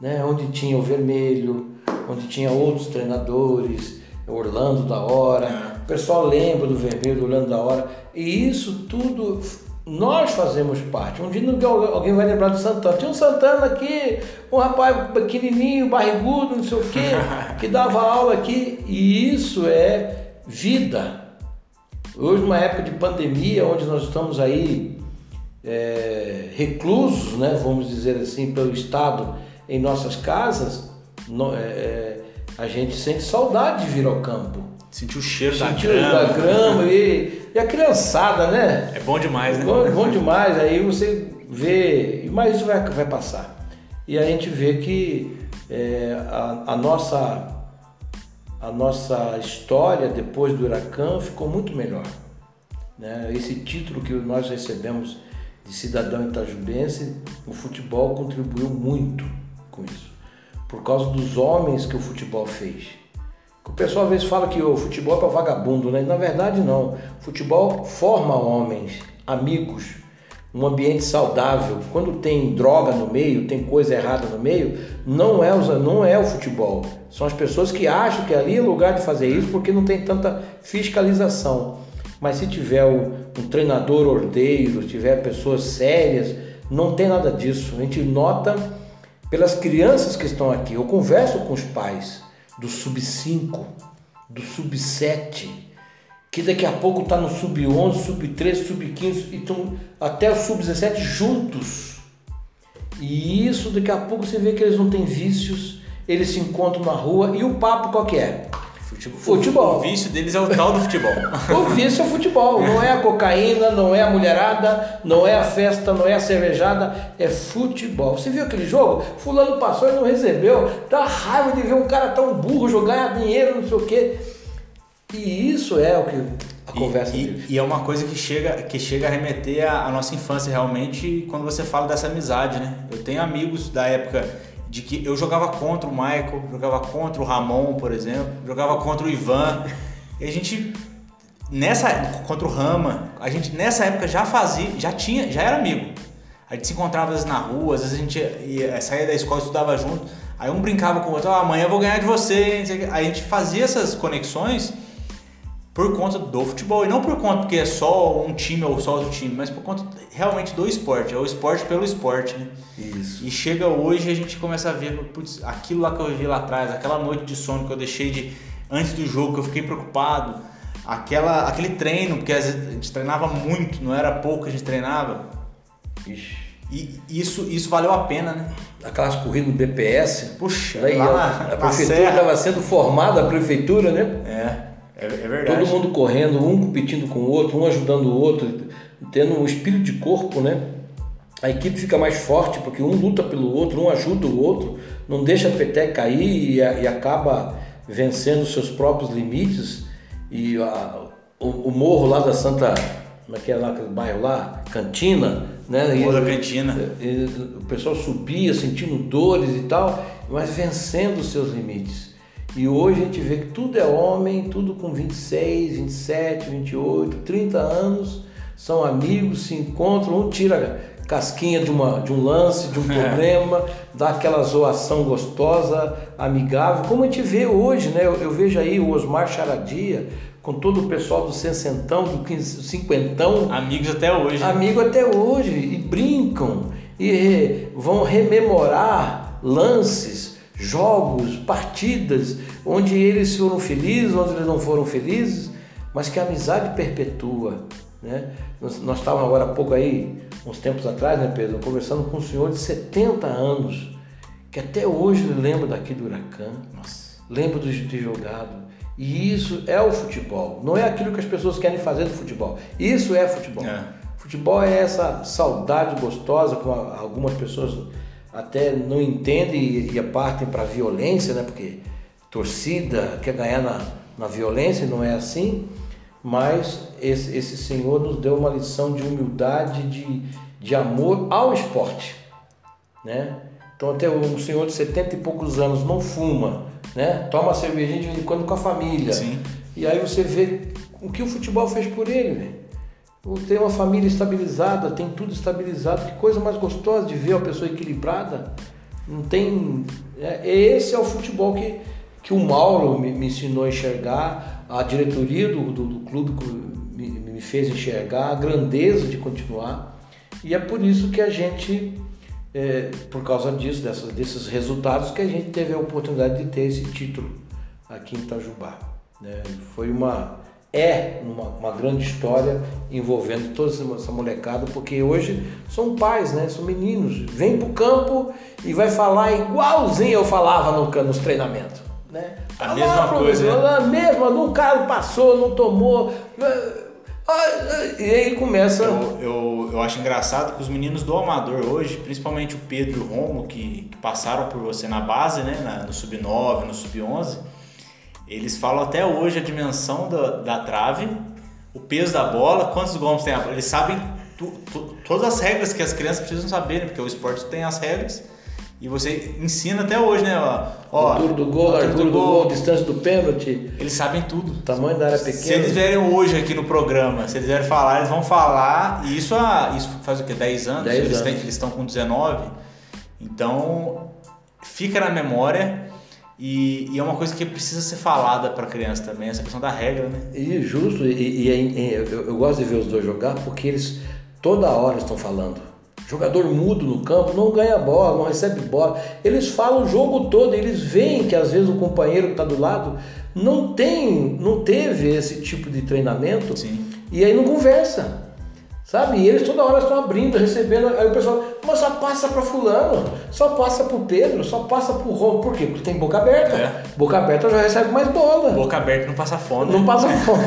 né? onde tinha o vermelho, onde tinha outros treinadores, Orlando da hora, o pessoal lembra do vermelho, do Orlando da hora, e isso tudo nós fazemos parte. Um dia alguém vai lembrar do Santana. Tinha um Santana aqui, um rapaz pequenininho, barrigudo, não sei o quê, que dava aula aqui. E isso é vida. Hoje, numa época de pandemia, onde nós estamos aí é, reclusos, né, vamos dizer assim, pelo Estado em nossas casas, no, é, é a gente sente saudade de vir ao campo. Sentiu o cheiro da grama. da grama e, e a criançada, né? É bom demais, né? Bom, bom demais. Aí você vê, mas isso vai, vai passar. E a gente vê que é, a, a, nossa, a nossa história depois do Huracan ficou muito melhor. Né? Esse título que nós recebemos de cidadão itajubense, o futebol contribuiu muito com isso. Por causa dos homens que o futebol fez o pessoal às vezes fala que o futebol é para vagabundo, né? Na verdade não. O futebol forma homens, amigos, um ambiente saudável. Quando tem droga no meio, tem coisa errada no meio, não é, não é o futebol. São as pessoas que acham que ali é lugar de fazer isso porque não tem tanta fiscalização. Mas se tiver um, um treinador ordeiro, tiver pessoas sérias, não tem nada disso. A gente nota pelas crianças que estão aqui. Eu converso com os pais do sub-5, do sub-7, que daqui a pouco está no sub-11, sub-13, sub-15 e estão até o sub-17 juntos. E isso daqui a pouco você vê que eles não têm vícios, eles se encontram na rua e o papo qual que é? Futebol. O, vício deles é o tal do futebol. o vício é o futebol. Não é a cocaína, não é a mulherada, não é a festa, não é a cervejada, é futebol. Você viu aquele jogo? Fulano passou e não recebeu. Dá raiva de ver um cara tão burro jogar dinheiro, não sei o quê. E isso é o que a conversa e, e, e, é uma coisa que chega, que chega a remeter à, à nossa infância realmente quando você fala dessa amizade, né? Eu tenho amigos da época de que eu jogava contra o Michael, jogava contra o Ramon, por exemplo, jogava contra o Ivan. E a gente nessa contra o Rama, a gente nessa época já fazia, já tinha, já era amigo. A gente se encontrava às vezes na rua, às vezes a gente ia, saía da escola, estudava junto. Aí um brincava com o outro, ah, amanhã eu vou ganhar de você. Aí a gente fazia essas conexões por conta do futebol. E não por conta porque é só um time ou só outro time, mas por conta realmente do esporte. É o esporte pelo esporte, né? Isso. E chega hoje e a gente começa a ver, putz, aquilo lá que eu vivi lá atrás, aquela noite de sono que eu deixei de antes do jogo, que eu fiquei preocupado, aquela, aquele treino, porque a gente treinava muito, não era pouco que a gente treinava. Ixi. E isso, isso valeu a pena, né? Aquelas corridas no BPS. Puxa, lá a, a prefeitura estava sendo formada, a prefeitura, né? É. É, é verdade. Todo mundo correndo, um competindo com o outro, um ajudando o outro, tendo um espírito de corpo, né? A equipe fica mais forte porque um luta pelo outro, um ajuda o outro, não deixa a peteca cair e, e acaba vencendo seus próprios limites. E a, o, o morro lá da Santa. Como é que é lá, aquele bairro lá? Cantina, né? Morro da Cantina. E, o pessoal subia sentindo dores e tal, mas vencendo os seus limites. E hoje a gente vê que tudo é homem, tudo com 26, 27, 28, 30 anos, são amigos, se encontram, um tira casquinha de, uma, de um lance, de um problema, dá aquela zoação gostosa, amigável, como a gente vê hoje, né? Eu, eu vejo aí o Osmar Charadia, com todo o pessoal do sessentão, do cinquentão. Amigos até hoje. Amigo até hoje, e brincam, e vão rememorar lances, jogos, partidas, onde eles foram felizes, onde eles não foram felizes, mas que a amizade perpetua. Né? Nós, nós estávamos agora há pouco aí, uns tempos atrás, né, Pedro, conversando com um senhor de 70 anos, que até hoje lembra daqui do Huracan, Nossa. lembra de ter jogado. E isso é o futebol. Não é aquilo que as pessoas querem fazer do futebol. Isso é futebol. É. Futebol é essa saudade gostosa, como algumas pessoas até não entendem e, partem para a violência, né? Porque torcida quer ganhar na, na violência, não é assim mas esse, esse Senhor nos deu uma lição de humildade, de, de amor ao esporte, né? Então até um senhor de 70 e poucos anos não fuma, né? Toma cervejinha de vez em quando com a família. Sim. E aí você vê o que o futebol fez por ele, velho. Tem uma família estabilizada, tem tudo estabilizado. Que coisa mais gostosa de ver uma pessoa equilibrada. Não tem. É, esse é o futebol que, que o Mauro me, me ensinou a enxergar a diretoria do, do, do clube me, me, fez enxergar a grandeza de continuar e é por isso que a gente, é, por causa disso, dessas, desses resultados, que a gente teve a oportunidade de ter esse título aqui em Itajubá. Né? Foi uma é uma, uma, grande história envolvendo toda essa molecada, porque hoje são pais, né? São meninos. Vem pro campo e vai falar igualzinho eu falava no, nos treinamentos. Né? A mesma coisa. Né? A mesma, um cara passou, não tomou. E aí começa. Eu, eu, eu, acho engraçado que os meninos do Amador hoje, principalmente o Pedro e o Romo, que, que passaram por você na base, né? Na, no Sub-9, no Sub-11, eles falam até hoje a dimensão da, da trave, o peso da bola, quantos gols tem. Eles sabem tu, tu, todas as regras que as crianças precisam saber, né? porque o esporte tem as regras. E você ensina até hoje, né? Ó, altura do gol, altura, do, gol, distância do pênalti. Eles sabem tudo. Tamanho da área pequena. Se eles vierem hoje aqui no programa, se eles vierem falar, eles vão falar. E isso, isso faz o quê? 10 anos? 10 eles, anos. Têm, eles estão com 19. Então, fica na memória. E, e, é uma coisa que precisa ser falada para a criança também, essa questão da regra, né? E justo, e, e, e eu, eu gosto de ver os dois jogar porque eles toda hora estão falando. Jogador mudo no campo, não ganha bola, não recebe bola. Eles falam o jogo todo, eles veem que às vezes o companheiro que está do lado não tem, não teve esse tipo de treinamento Sim. e aí não conversa. Sabe? E eles toda hora estão abrindo, recebendo. Aí o pessoal, mas só passa para fulano, só passa para o Pedro, só passa para o Romo. Por quê? Porque tem boca aberta. É. Boca aberta já recebe mais bola. Boca aberta não passa fome. Não passa fome.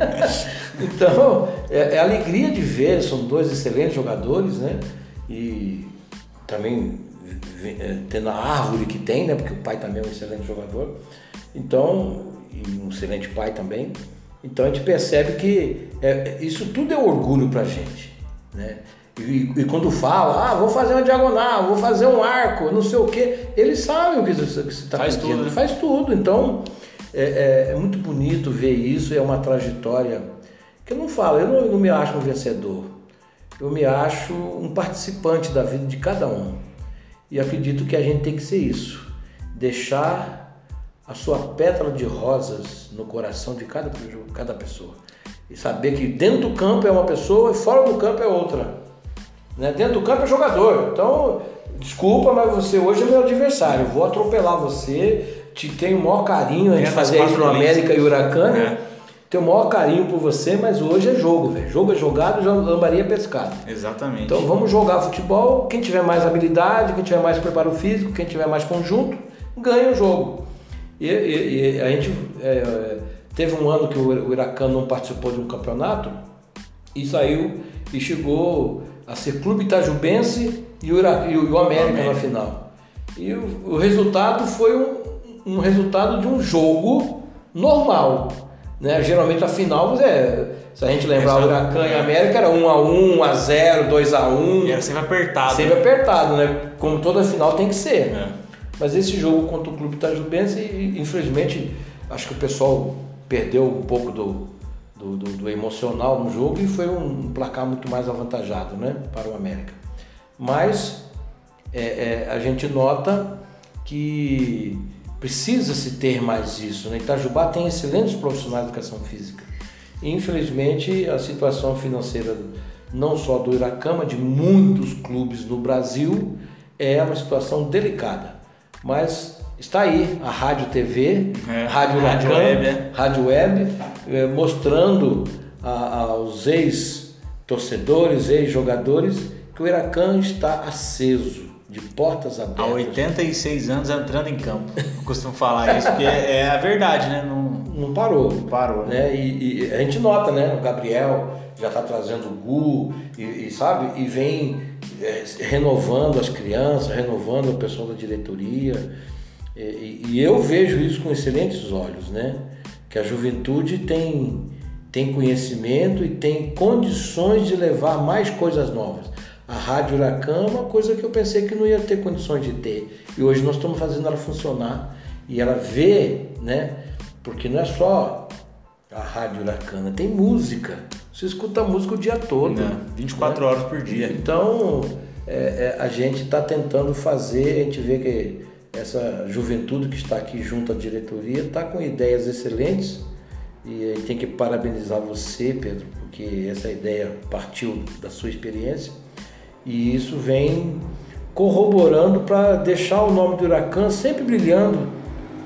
então, é, é alegria de ver, são dois excelentes jogadores, né? E também é, tendo a árvore que tem, né? Porque o pai também é um excelente jogador. Então, e um excelente pai também. Então a gente percebe que é, isso tudo é orgulho para a gente. Né? E, e, quando fala, ah, vou fazer uma diagonal, vou fazer um arco, não sei o quê, eles sabem o que você está pedindo. Tudo, né? Faz tudo. Então é, é, é, muito bonito ver isso, é uma trajetória que eu não falo, eu não, eu não me acho um vencedor. Eu me acho um participante da vida de cada um. E acredito que a gente tem que ser isso. Deixar a sua pétala de rosas no coração de cada, cada pessoa. E saber que dentro do campo é uma pessoa e fora do campo é outra. Né? Dentro do campo é jogador. Então, desculpa, mas você hoje é meu adversário. Eu vou atropelar você. Te tenho o maior carinho de fazer isso no América e Huracan. É. Tenho o maior carinho por você, mas hoje é jogo, velho. Jogo é jogado, lambaria é pescado. Exatamente. Então vamos jogar futebol. Quem tiver mais habilidade, quem tiver mais preparo físico, quem tiver mais conjunto, ganha o jogo. E, e, e a gente é, teve um ano que o Huracan não participou de um campeonato e saiu e chegou a ser Clube Itajubense e o, e o América, América, na final. E o, o resultado foi um, um, resultado de um jogo normal, Né? Geralmente a final, é, se a gente lembrar o Huracan e América, era 1x1, 1x0, 2x1. Era sempre apertado. Sempre apertado, né? Como toda final tem que ser. É. Mas esse jogo contra o Clube Itajubense, infelizmente, acho que o pessoal perdeu um pouco do, do, do, do, emocional no jogo e foi um placar muito mais avantajado né? para o América. Mas é, é, a gente nota que precisa se ter mais isso. Né? Itajubá tem excelentes profissionais de educação física. Infelizmente, a situação financeira não só do Iracama, de muitos clubes no Brasil, é uma situação delicada. Mas está aí a Rádio TV, é, Rádio Rádio Web, é. Rádio Web é, mostrando a, aos ex-torcedores, ex-jogadores, que o Iracan está aceso de portas abertas. Há 86 anos entrando em campo. Eu costumo falar isso, porque é, é, a verdade, né? Não, não parou. Não parou, né? E, e, a gente nota, né? O Gabriel já está trazendo o Gu, e, e, sabe? E vem renovando as crianças, renovando o pessoal da diretoria. E, e, eu vejo isso com excelentes olhos, né? Que a juventude tem, tem conhecimento e tem condições de levar mais coisas novas. A Rádio Huracan é uma coisa que eu pensei que não ia ter condições de ter. E hoje nós estamos fazendo ela funcionar e ela vê, né? Porque não é só a Rádio Huracan, tem música. Você escuta música o dia todo. Não, 24 né? horas por dia. Então, é, é, a gente está tentando fazer, a gente vê que essa juventude que está aqui junto à diretoria está com ideias excelentes e tem que parabenizar você, Pedro, porque essa ideia partiu da sua experiência e isso vem corroborando para deixar o nome do Huracan sempre brilhando,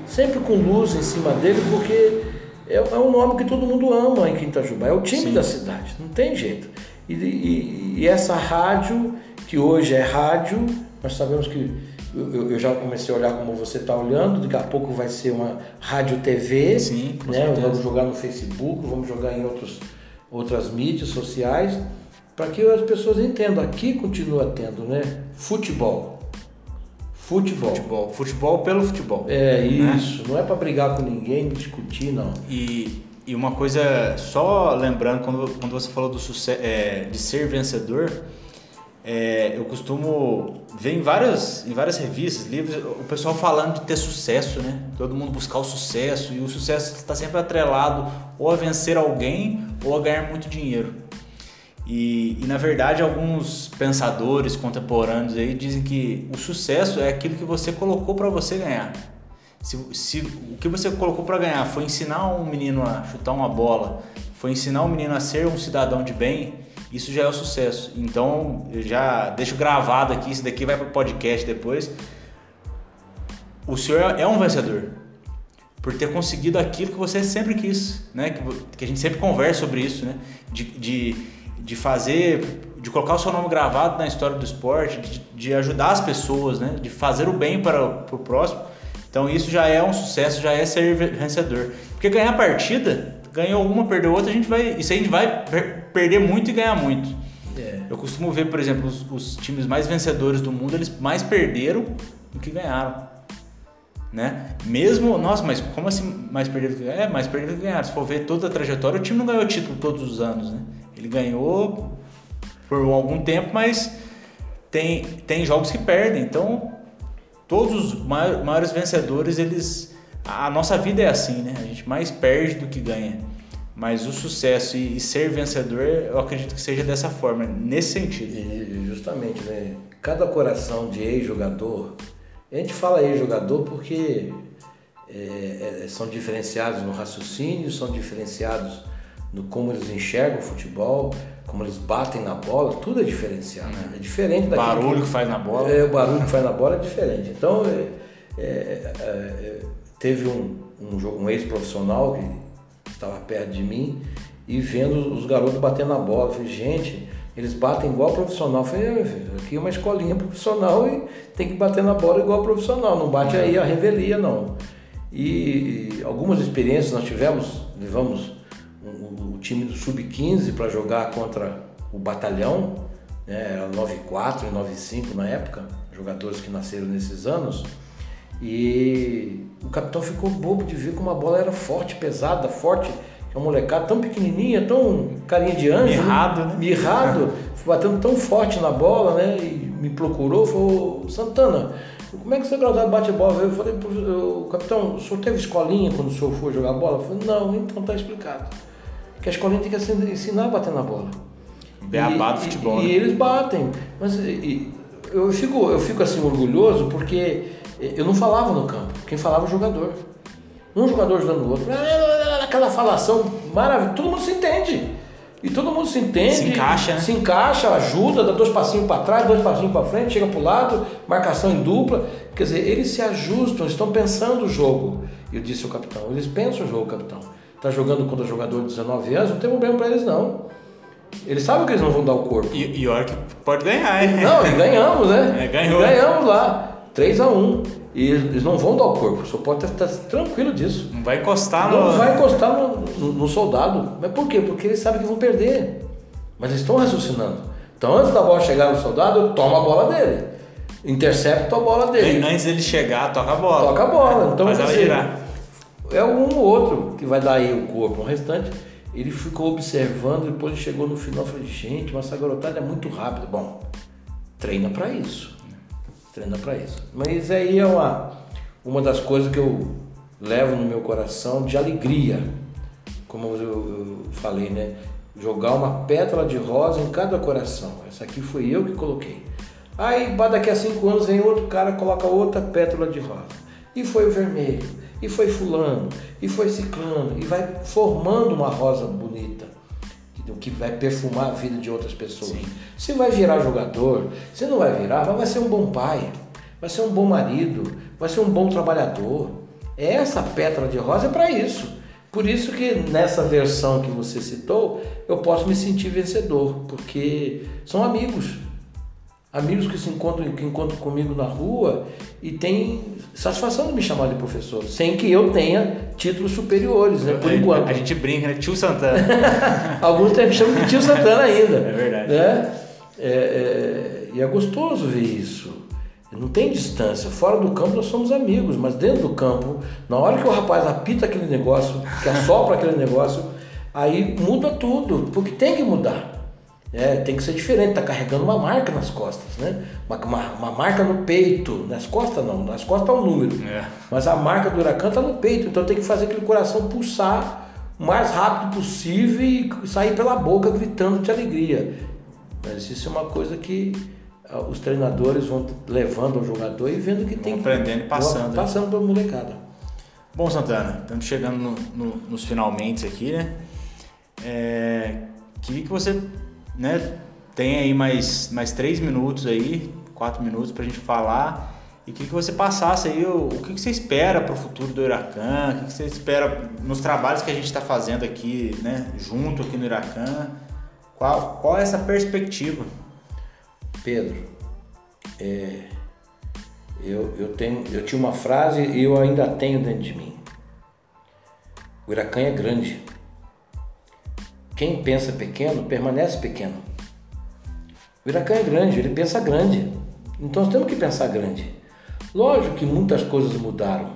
sempre com luz em cima dele, porque é, é um nome que todo mundo ama em Quintajubá, é o time Sim. da cidade, não tem jeito. E, e, e, essa rádio, que hoje é rádio, nós sabemos que eu, eu já comecei a olhar como você está olhando, daqui a pouco vai ser uma rádio TV, Sim, né? vamos jogar no Facebook, vamos jogar em outros, outras mídias sociais para que as pessoas entendam. Aqui continua tendo, né? Futebol. Futebol. Futebol. Futebol pelo futebol. É né? isso. Não é para brigar com ninguém, discutir, não. E, e uma coisa, só lembrando, quando, quando você falou do sucesso, é, de ser vencedor, é, eu costumo ver em várias, em várias revistas, livros, o pessoal falando de ter sucesso, né? Todo mundo buscar o sucesso e o sucesso está sempre atrelado ou a vencer alguém ou a ganhar muito dinheiro. E, e, na verdade alguns pensadores contemporâneos aí dizem que o sucesso é aquilo que você colocou para você ganhar. Se, se, o que você colocou para ganhar foi ensinar um menino a chutar uma bola, foi ensinar um menino a ser um cidadão de bem, isso já é o sucesso. Então eu já deixo gravado aqui, isso daqui vai para o podcast depois. O senhor é um vencedor por ter conseguido aquilo que você sempre quis, né? Que, que a gente sempre conversa sobre isso, né? de, de de fazer, de colocar o seu nome gravado na história do esporte, de, de ajudar as pessoas, né? de fazer o bem para, para o próximo. Então isso já é um sucesso, já é ser vencedor. Porque ganhar a partida, ganhou uma, perdeu outra, a gente vai, isso a gente vai perder muito e ganhar muito. É. Eu costumo ver, por exemplo, os, os, times mais vencedores do mundo, eles mais perderam do que ganharam. Né? Mesmo, nossa, mas como assim mais perderam do que ganharam? É, mais perderam do que ganharam. Se for ver toda a trajetória, o time não ganhou título todos os anos, né? Ele ganhou por algum tempo, mas tem, tem jogos que perdem. Então, todos os maiores vencedores, eles. A nossa vida é assim, né? A gente mais perde do que ganha. Mas o sucesso e, ser vencedor, eu acredito que seja dessa forma, nesse sentido. E justamente, né? Cada coração de ex-jogador, a gente fala ex-jogador porque é, é, são diferenciados no raciocínio, são diferenciados no como eles enxergam o futebol, como eles batem na bola, tudo é diferenciado. É, é diferente daquilo. O barulho que, faz na bola. É, o barulho que faz na bola é diferente. Então, é, é, é teve um, um, um ex-profissional que estava perto de mim e vendo os garotos batendo na bola. Eu falei, gente, eles batem igual profissional. Eu falei, é, aqui é uma escolinha profissional e tem que bater na bola igual profissional, não bate aí a revelia, não. E, e algumas experiências nós tivemos, levamos time do Sub-15 para jogar contra o Batalhão, né, era 94 e 95 na época, jogadores que nasceram nesses anos. E o capitão ficou bobo de ver como a bola era forte, pesada, forte, é um molecado tão pequenininha, tão carinha de anjo. Mirrado, né? Mirrado, batendo tão forte na bola, né? E me procurou, falou, Santana, como é que você gradado bate bola? Eu falei, capitão, o senhor teve escolinha quando o senhor foi jogar bola? Eu falei, não, então tá explicado. Que a escolinha tem que ensinar a bater na bola. Beabá do futebol. E, né? e, eles batem. Mas e, eu, fico, eu fico assim orgulhoso porque eu não falava no campo. Quem falava é o jogador. Um jogador ajudando o outro. Aquela falação maravilhosa. Todo mundo se entende. E todo mundo se entende. Se encaixa, né? Se encaixa, ajuda, dá dois passinhos para trás, dois passinhos para frente, chega para o lado, marcação em dupla. Quer dizer, eles se ajustam, estão pensando o jogo. Eu disse ao capitão, eles pensam o jogo, capitão. Está jogando contra jogador de 19 anos, não tem problema para eles não. Eles sabem que eles não vão dar o corpo. E, e olha que pode ganhar, hein? Não, e ganhamos, né? É, ganhou. E ganhamos lá, 3 a 1 E eles não vão dar o corpo, o senhor pode estar tranquilo disso. Não vai encostar Não no. vai encostar no, no, no soldado. Mas por quê? Porque eles sabem que vão perder. Mas eles estão raciocinando. Então antes da bola chegar no soldado, toma a bola dele. Intercepta a bola dele. Antes dele chegar, toca a bola. Toca a bola. Então, Faz ela dizer, girar. É um ou outro que vai dar aí o corpo. O restante, ele ficou observando, depois ele chegou no final e falou, gente, mas essa garotada é muito rápida. Bom, treina para isso. Treina para isso. Mas aí é uma, uma das coisas que eu levo no meu coração de alegria. Como eu, eu falei, né? Jogar uma pétala de rosa em cada coração. Essa aqui foi eu que coloquei. Aí daqui a cinco anos vem outro cara coloca outra pétala de rosa. E foi o vermelho, e foi fulano, e foi ciclano, e vai formando uma rosa bonita, que vai perfumar a vida de outras pessoas. Sim. Se vai virar jogador, se não vai virar, mas vai ser um bom pai, vai ser um bom marido, vai ser um bom trabalhador. Essa pétala de rosa é para isso. Por isso que nessa versão que você citou, eu posso me sentir vencedor, porque são amigos. Amigos que se encontram, que encontram comigo na rua e têm satisfação de me chamar de professor, sem que eu tenha títulos superiores, né? Por enquanto. A gente brinca, né? Tio Santana. Alguns até me chamam de tio Santana ainda. É verdade. Né? É, é, e é gostoso ver isso. Não tem distância. Fora do campo nós somos amigos, mas dentro do campo, na hora que o rapaz apita aquele negócio, que assopra aquele negócio, aí muda tudo, porque tem que mudar. É, tem que ser diferente, tá carregando uma marca nas costas, né? Uma, uma, uma marca no peito, nas costas não, nas costas tá o número. É. Mas a marca do Huracan está no peito, então tem que fazer aquele coração pulsar o mais rápido possível e sair pela boca gritando de alegria. Mas isso é uma coisa que ah, os treinadores vão levando ao jogador e vendo que tem aprendendo e passando, né? Passando para a molecada. Bom, Santana, estamos chegando no- no- nos finalmente aqui, né? É, queria que você né, tenha aí mais, mais três minutos aí, quatro minutos para a gente falar e queria que você passasse aí o, o que, que você espera para o futuro do Huracan, o que, que você espera nos trabalhos que a gente está fazendo aqui, né, junto aqui no Huracan, qual, qual é essa perspectiva? Pedro, é, eu, eu, tenho, eu tinha uma frase e eu ainda tenho dentro de mim. O Huracan é grande. Quem pensa pequeno, permanece pequeno. O Huracan é grande, ele pensa grande. Então nós temos que pensar grande. Lógico que muitas coisas mudaram.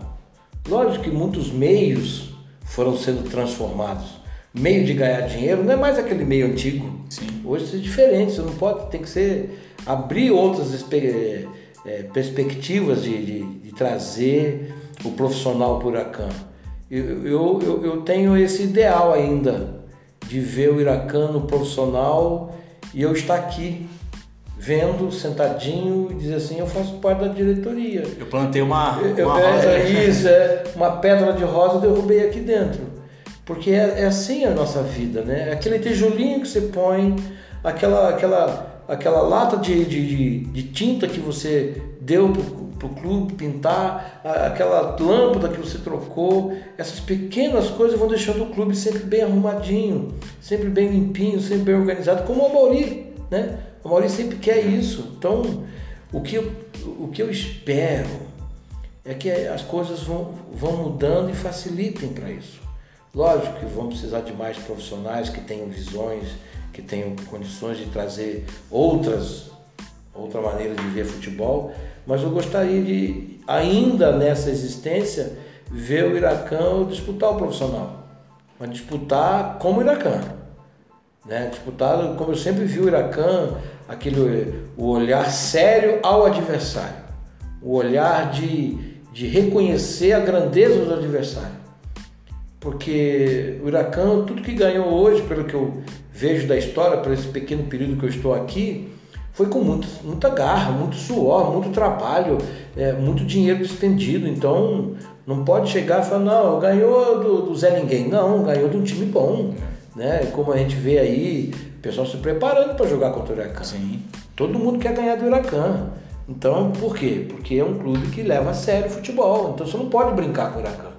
Lógico que muitos meios foram sendo transformados. Meio de ganhar dinheiro não é mais aquele meio antigo. Sim. Hoje é diferente, você não pode, tem que ser abrir outras eh, perspectivas de, de, de trazer o profissional para o Huracan. Eu, eu, eu, eu tenho esse ideal ainda de ver o Huracan no profissional e eu estar aqui vendo, sentadinho e dizer assim, eu faço parte da diretoria. Eu plantei uma, Eu, uma é, rosa é isso, é uma pedra de rosa eu derrubei aqui dentro. Porque é, é assim a nossa vida, né? Aquele tijolinho que você põe, aquela, aquela, aquela lata de, de, de, de tinta que você deu pro, pro clube pintar, aquela lâmpada que você trocou, essas pequenas coisas vão deixando o clube sempre bem arrumadinho, sempre bem limpinho, sempre bem organizado, como o Mauri, né? O Mauri sempre quer isso. Então, o que eu, o que eu espero é que as coisas vão, vão mudando e facilitem para isso. Lógico que vão precisar de mais profissionais que tenham visões, que tenham condições de trazer outras, outra maneira de ver futebol, mas eu gostaria de, ainda nessa existência, ver o Iracão disputar o profissional. mas disputar como o Iracan. Né? Disputar como eu sempre vi o Iracan, aquele, o olhar sério ao adversário, o olhar de, de reconhecer a grandeza do adversário. Porque o Iracan, tudo que ganhou hoje, pelo que eu vejo da história, por esse pequeno período que eu estou aqui, foi com muito, muita garra, muito suor, muito trabalho, é, muito dinheiro despendido. Então, não pode chegar e falar, não, ganhou do, do Zé Ninguém. Não, ganhou de um time bom. Né? Como a gente vê aí, o pessoal se preparando para jogar contra o Huracan. Sim. Todo mundo quer ganhar do Huracan. Então, por quê? Porque é um clube que leva a sério o futebol. Então, você não pode brincar com o Huracan.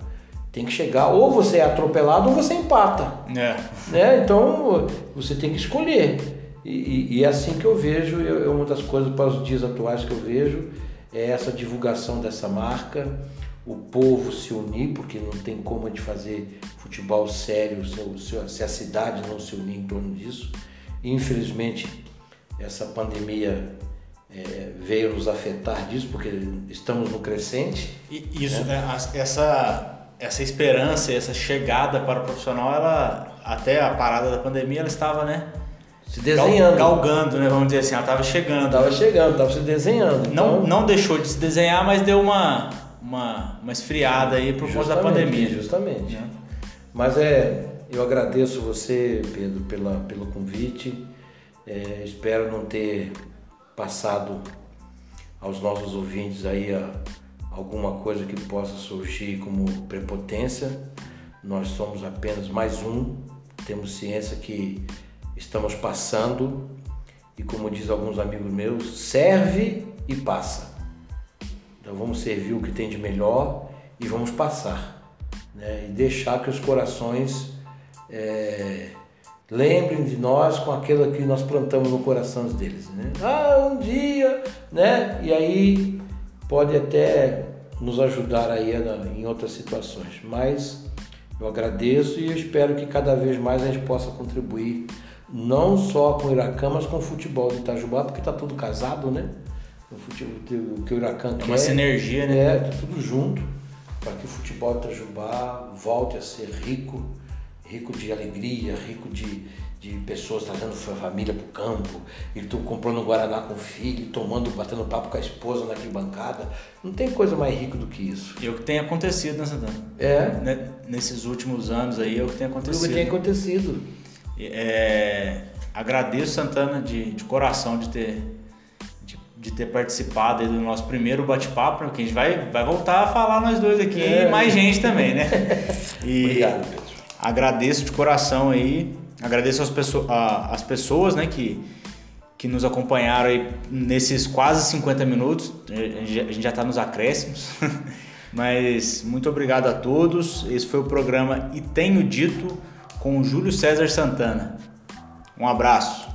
Tem que chegar, ou você é atropelado ou você empata. É. Né? Então, você tem que escolher. E, e, é assim que eu vejo, é uma das coisas para os dias atuais que eu vejo, é essa divulgação dessa marca, o povo se unir, porque não tem como gente fazer futebol sério se a cidade não se unir em torno disso. Infelizmente, essa pandemia é, veio nos afetar disso, porque estamos no crescente. E isso, né? Essa, essa esperança, essa chegada para o profissional, ela até a parada da pandemia, ela estava, né? Se desenhando. Galgando, né? Vamos dizer assim, ela estava chegando. Estava chegando, estava se desenhando. Não, então... não deixou de se desenhar, mas deu uma, uma, uma esfriada aí por conta da pandemia. Justamente. Né? Mas é, eu agradeço você, Pedro, pela, pelo convite. É, espero não ter passado aos nossos ouvintes aí a, alguma coisa que possa surgir como prepotência. Nós somos apenas mais um. Temos ciência que estamos passando e, como diz alguns amigos meus, serve e passa. Então vamos servir o que tem de melhor e vamos passar. Né? E deixar que os corações é, lembrem de nós com aquilo que nós plantamos no coração deles. Né? Ah, um dia, né? E aí pode até nos ajudar aí em outras situações. Mas eu agradeço e espero que cada vez mais a gente possa contribuir não só com o Iracan, mas com o futebol de Itajubá, porque está tudo casado, né? O, futebol, o que o Iracan é quer. uma sinergia, né? É, tá tudo junto, para que o futebol de Itajubá volte a ser rico, rico de alegria, rico de, de pessoas trazendo família para o campo, e tu comprando um Guaraná com o filho, tomando, batendo papo com a esposa na arquibancada. Não tem coisa mais rica do que isso. E é o que tem acontecido, né, Santana? É. Nesses últimos anos aí é o que tem acontecido. O que tem acontecido. É, agradeço Santana de, de coração de ter, de, ter participado do nosso primeiro bate-papo, porque a gente vai, vai voltar a falar nós dois aqui é. e mais gente também, né? E Obrigado, Pedro. Agradeço de coração aí, agradeço as, pessoas, as pessoas né, que, que nos acompanharam aí nesses quase 50 minutos, a gente já está nos acréscimos. Mas muito obrigado a todos. Esse foi o programa E Tenho Dito com o Júlio César Santana. Um abraço.